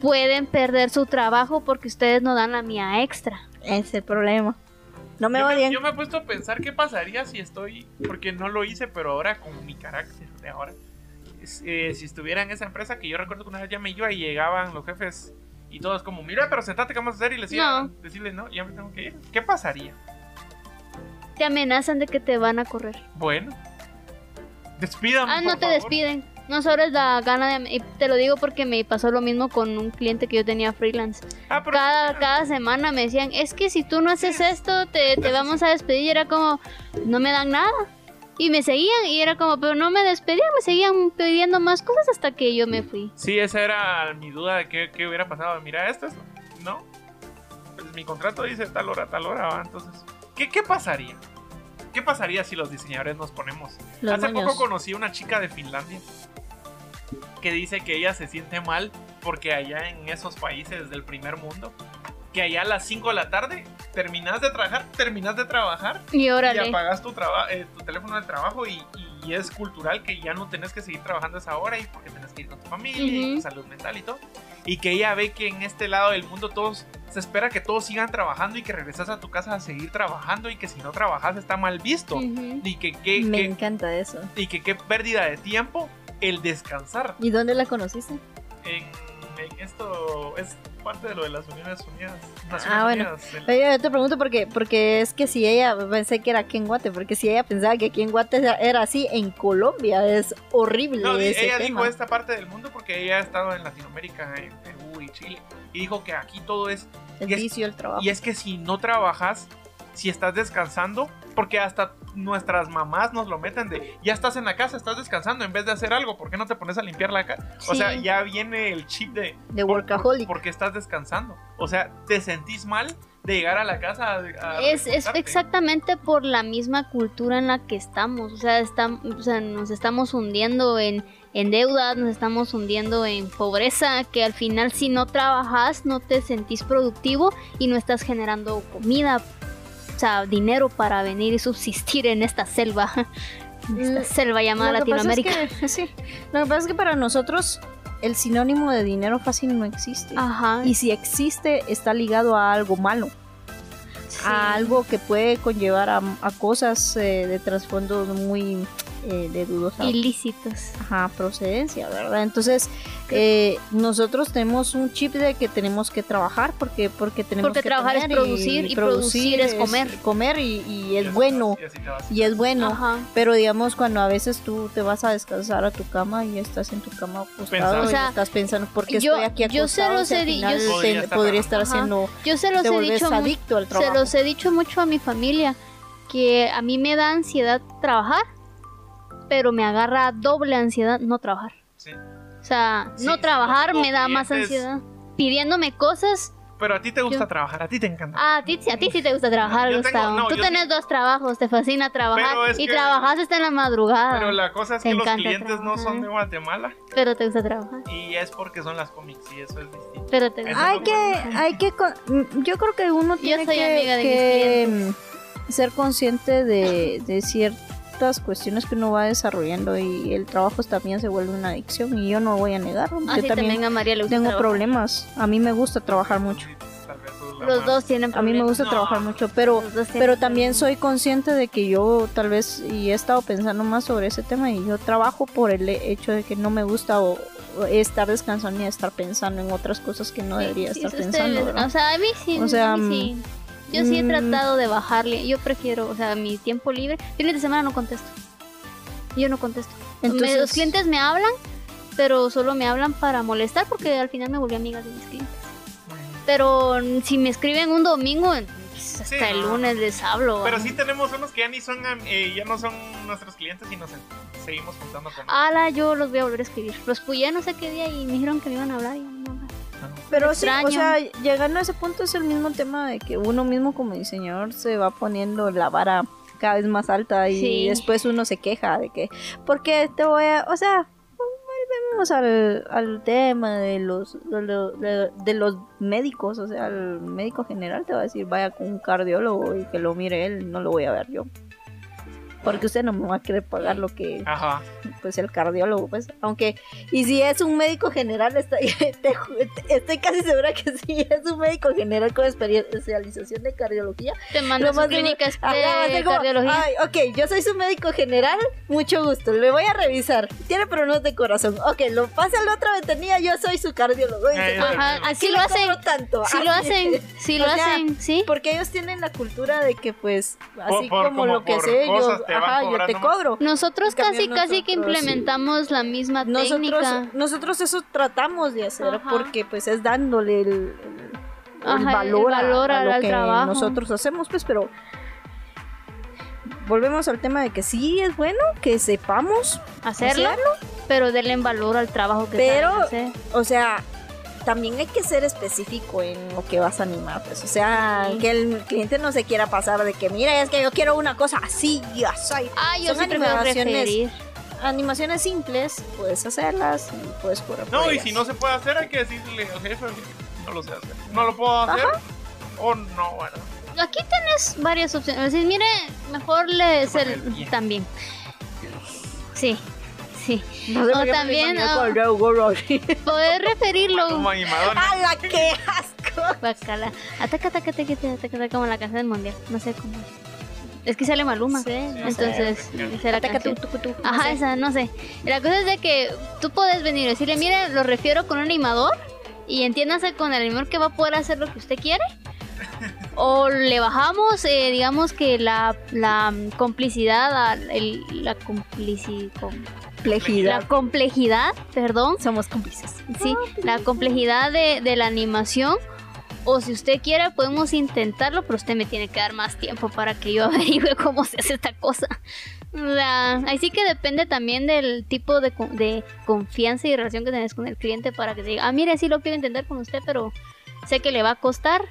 pueden perder su trabajo porque ustedes no dan la mía extra. Ese es el problema. No me yo, odien. me, yo me he puesto a pensar qué pasaría si estoy, porque no lo hice, pero ahora con mi carácter de ahora, eh, si estuviera en esa empresa que yo recuerdo que una vez ya me iba y llegaban los jefes y todos como, mira, pero sentate, ¿qué vamos a hacer? Y les iba a No. decirles, no, ya me tengo que ir. ¿Qué pasaría? Te amenazan de que te van a correr. Bueno, despídame. Ah, no por te favor. despiden. No sobres la gana de... y te lo digo porque me pasó lo mismo con un cliente que yo tenía freelance. Ah, pero Cada, cada semana me decían, es que si tú no haces esto, te, te vamos a despedir. Y era como, no me dan nada. Y me seguían y era como, pero no me despedían, me seguían pidiendo más cosas hasta que yo me fui. Sí, esa era mi duda de qué, qué hubiera pasado. Mira, esto es. No. Pues mi contrato dice tal hora, tal hora, ¿va? Entonces, ¿qué, qué pasaría? ¿Qué pasaría si los diseñadores nos ponemos? Los Hace poco conocí a una chica de Finlandia que dice que ella se siente mal porque allá en esos países del primer mundo, que allá a las 5 de la tarde terminas de trabajar, terminas de trabajar Y apagas tu, eh, tu teléfono del trabajo y, y es cultural que ya no tenés que seguir trabajando a esa hora y porque tenés que ir con tu familia y tu salud mental y todo. Y que ella ve que en este lado del mundo todos se espera que todos sigan trabajando y que regresas a tu casa a seguir trabajando y que si no trabajas está mal visto. Y que qué Me que- encanta eso. y que qué pérdida de tiempo el descansar. ¿Y dónde la conociste? En, en esto es parte de lo de las Uniones Unidas. Naciones Ah, bueno. Unidas, el- yo te pregunto porque, porque es que si ella, pensé que era aquí en Guate, porque si ella pensaba que aquí en Guate era- así, en Colombia es horrible No, ese ella tema. dijo esta parte del mundo porque ella ha estado en Latinoamérica, en Perú y Chile. Y dijo que aquí todo es. el y es- vicio, el trabajo. Y es que si no trabajas, si estás descansando, porque hasta nuestras mamás nos lo meten de ya estás en la casa, estás descansando en vez de hacer algo, ¿por qué no te pones a limpiar la casa? O sea, ya viene el chip de De por- workaholic. Porque estás descansando. O sea, te sentís mal de llegar a la casa a, a Es, es exactamente por la misma cultura en la que estamos. O sea, estam- o sea, nos estamos hundiendo en, en deudas, nos estamos hundiendo en pobreza, que al final si no trabajas no te sentís productivo y no estás generando comida, o sea, dinero para venir y subsistir en esta selva. Esta Mm, selva llamada Lo que es Latinoamérica. que- sí. Lo que pasa es que para nosotros el sinónimo de dinero fácil no existe. Ajá. Y si existe, está ligado a algo malo. sí. a algo que puede conllevar a, a cosas eh, de trasfondo muy eh, de dudosa Ilícitos. ajá, procedencia, ¿verdad? Entonces, eh, nosotros tenemos un chip de que tenemos que trabajar porque porque tenemos Porque que trabajar es producir y producir es comer. comer y, y es bueno y así es bueno. Ajá. Pero digamos, cuando a veces tú te vas a descansar a tu cama y estás en tu cama acostado Pensando. y O sea, estás pensando, ¿por qué yo- estoy aquí yo se acostado? los he di- final yo- te- Podría estar podría estar Ajá. haciendo, Yo se los te he dicho adicto al se trabajo. los he dicho mucho a mi familia que a mí me da ansiedad trabajar, pero me agarra doble ansiedad no trabajar. Sí. O sea, Sí, no trabajar no me da más ansiedad. Pidiéndome cosas. Pero a ti te gusta Yo- trabajar, a ti te encanta. Ah, a ti, a ti sí te gusta trabajar, Yo tengo- Gustavo. no, Tú yo tenés sí- dos trabajos, te fascina trabajar. Y que- trabajas hasta en la madrugada. Pero la cosa es Te que los clientes no son de trabajar. Guatemala Pero te gusta trabajar. y es porque son las cómics y eso es distinto. Pero te gusta. Hay que, hay que, yo creo que uno tiene soy que, amiga de que, ser consciente de, de ciertas cuestiones que uno va desarrollando y el trabajo también se vuelve una adicción y yo no voy a negarlo. Así yo también también a María le gusta tengo trabajar. problemas. A mí me gusta trabajar mucho. Los dos tienen A mí me problemas. gusta No. trabajar mucho, pero pero también problemas. soy consciente de que yo tal vez y he estado pensando más sobre ese tema y yo trabajo por el hecho de que no me gusta o, estar descansando ni estar pensando en otras cosas que no Sí, debería sí, estar pensando. O sea, a mí sí. O sea, a mí sí. Yo sí he mm, tratado de bajarle. Yo prefiero, o sea, mi tiempo libre. Fines de semana no contesto. Yo no contesto. Me- Entonces- los clientes me hablan, pero solo me hablan para molestar porque al final me volví amiga de mis clientes. Pero mm, si me escriben un domingo, pues, hasta Sí, el no. lunes les hablo. Pero sí tenemos unos que ya ni son eh, ya no son nuestros clientes y nos seguimos juntando con Ala, yo los voy a volver a escribir. Los puyé no sé qué día y me dijeron que me iban a hablar y no. Pero sí, o sea, llegando a ese punto es el mismo tema de que uno mismo como diseñador se va poniendo la vara cada vez más alta y Sí. después uno se queja de que, ¿por qué te voy a, o sea, volvemos al, al tema de los, de, lo- de- de los médicos, o sea, el médico general te va a decir, vaya con un cardiólogo y que lo mire él, no lo voy a ver yo. Porque usted no me va a querer pagar lo que Ajá. pues el cardiólogo, pues, aunque, y si es un médico general, estoy, estoy casi segura que si es un médico general con especialización de cardiología, Te mando a su clínica Ajá, de como, cardiología. Ay, ok, yo soy su médico general, mucho gusto, le voy a revisar, tiene problemas de corazón, ok, lo pasa a la otra ventanilla, yo soy su cardiólogo, y Eh, dice, eso- "Ah, Ajá, así ¿sí lo hacen. tanto, Si lo hacen, si lo hacen, sí. Porque ellos tienen la cultura de que, pues, así por- como, como lo que sé, te van ajá, yo te cobro. Nosotros casi, casi que implementamos la misma Nosotros, técnica. nosotros eso tratamos de hacer Ajá. porque pues es dándole el, el- el Ajá, el valor, a- valor a, al- lo al que trabajo. nosotros hacemos, pues, pero volvemos al tema de que sí es bueno que sepamos hacerlo, pero denle en valor al trabajo que Pero- hacer. o sea, también hay que ser específico en lo que vas a animar, pues, o sea, Sí. que el cliente no se quiera pasar de que, mira, es que yo quiero una cosa así, ya soy. Ah, yo son animaciones. referir. Animaciones simples, puedes hacerlas y puedes por No, y si no se puede hacer, hay que decirle al jefe, no lo sé hacer. No lo puedo hacer. O no, bueno. Aquí tenés varias opciones. Decir, mire, mejor le el también. Sí, sí. No sé o también, Joe Gorro. Poder referirlo. Como animador. ¡Hala, qué asco! Bacala. Ataca, ataca, ataca, ataca, ataca, ataca, como la canción del mundial. No sé cómo. Es que sale Maluma. Sí, no Entonces, sé. es la Ataca tú, tú, tú, no Ajá, sé. esa, no sé. La cosa es de que tú puedes venir y decirle, mire, lo refiero con un animador y entiéndase con el animador que va a poder hacer lo que usted quiere. O le bajamos, eh, digamos que la, la complicidad, al- el- la complici- com- Complejidad. la complejidad, perdón, Somos cómplices. sí, la complejidad de, de la animación. O si usted quiere, podemos intentarlo, pero usted me tiene que dar más tiempo para que yo averigüe cómo se hace esta cosa. O sea, ahí sí que depende también del tipo de, de confianza y relación que tenés con el cliente para que te diga, ah, mire, sí lo quiero intentar con usted, pero sé que le va a costar.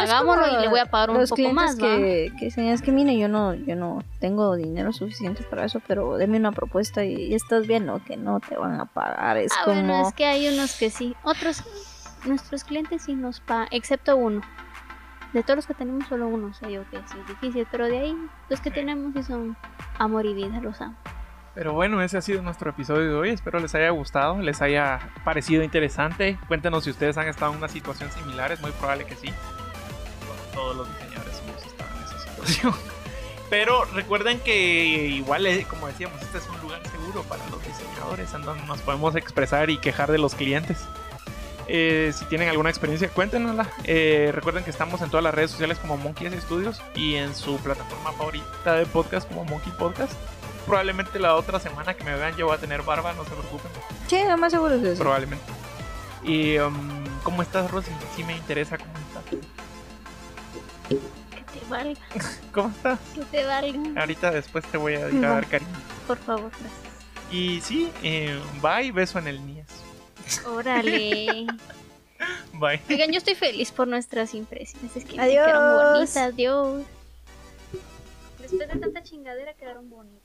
Hagámoslo y le voy a pagar un los poco clientes más, ¿va? que, que es que mire, yo no, yo no tengo dinero suficiente para eso, pero deme una propuesta y, y estás viendo que no te van a pagar. Es Ah, como... bueno, es que hay unos que sí. Otros, nuestros clientes sí nos pagan, excepto uno. De todos los que tenemos, solo uno sé yo que sí es difícil, pero de ahí, los que tenemos sí son amor y vida, los amo. Pero bueno, ese ha sido nuestro episodio de hoy. Espero les haya gustado, les haya parecido interesante. Cuéntenos si ustedes han estado en una situación similar. Es muy probable que sí. Todos los diseñadores hemos estado en esa situación. Pero recuerden que igual, eh, como decíamos, este es un lugar seguro para los diseñadores en donde nos podemos expresar y quejar de los clientes. Eh, si tienen alguna experiencia, cuéntenosla. Eh, recuerden que estamos en todas las redes sociales como Monkey Studios y en su plataforma favorita de podcast como Monkey Podcast. Probablemente la otra semana que me vean yo voy a tener barba, no se preocupen. Sí, lo más seguro es eso. Probablemente. Y um, ¿cómo estás, Rosy? Sí me interesa cómo estás. Que te valga, ¿Cómo estás? que te valga. Ahorita después te voy a ir a No. dar cariño. Por favor, gracias. Y sí, eh, bye, beso en el Nies. Órale. Bye. Oigan, yo estoy feliz por nuestras impresiones. Es que Adiós. quedaron bonitas, Dios. Después de tanta chingadera quedaron bonitas.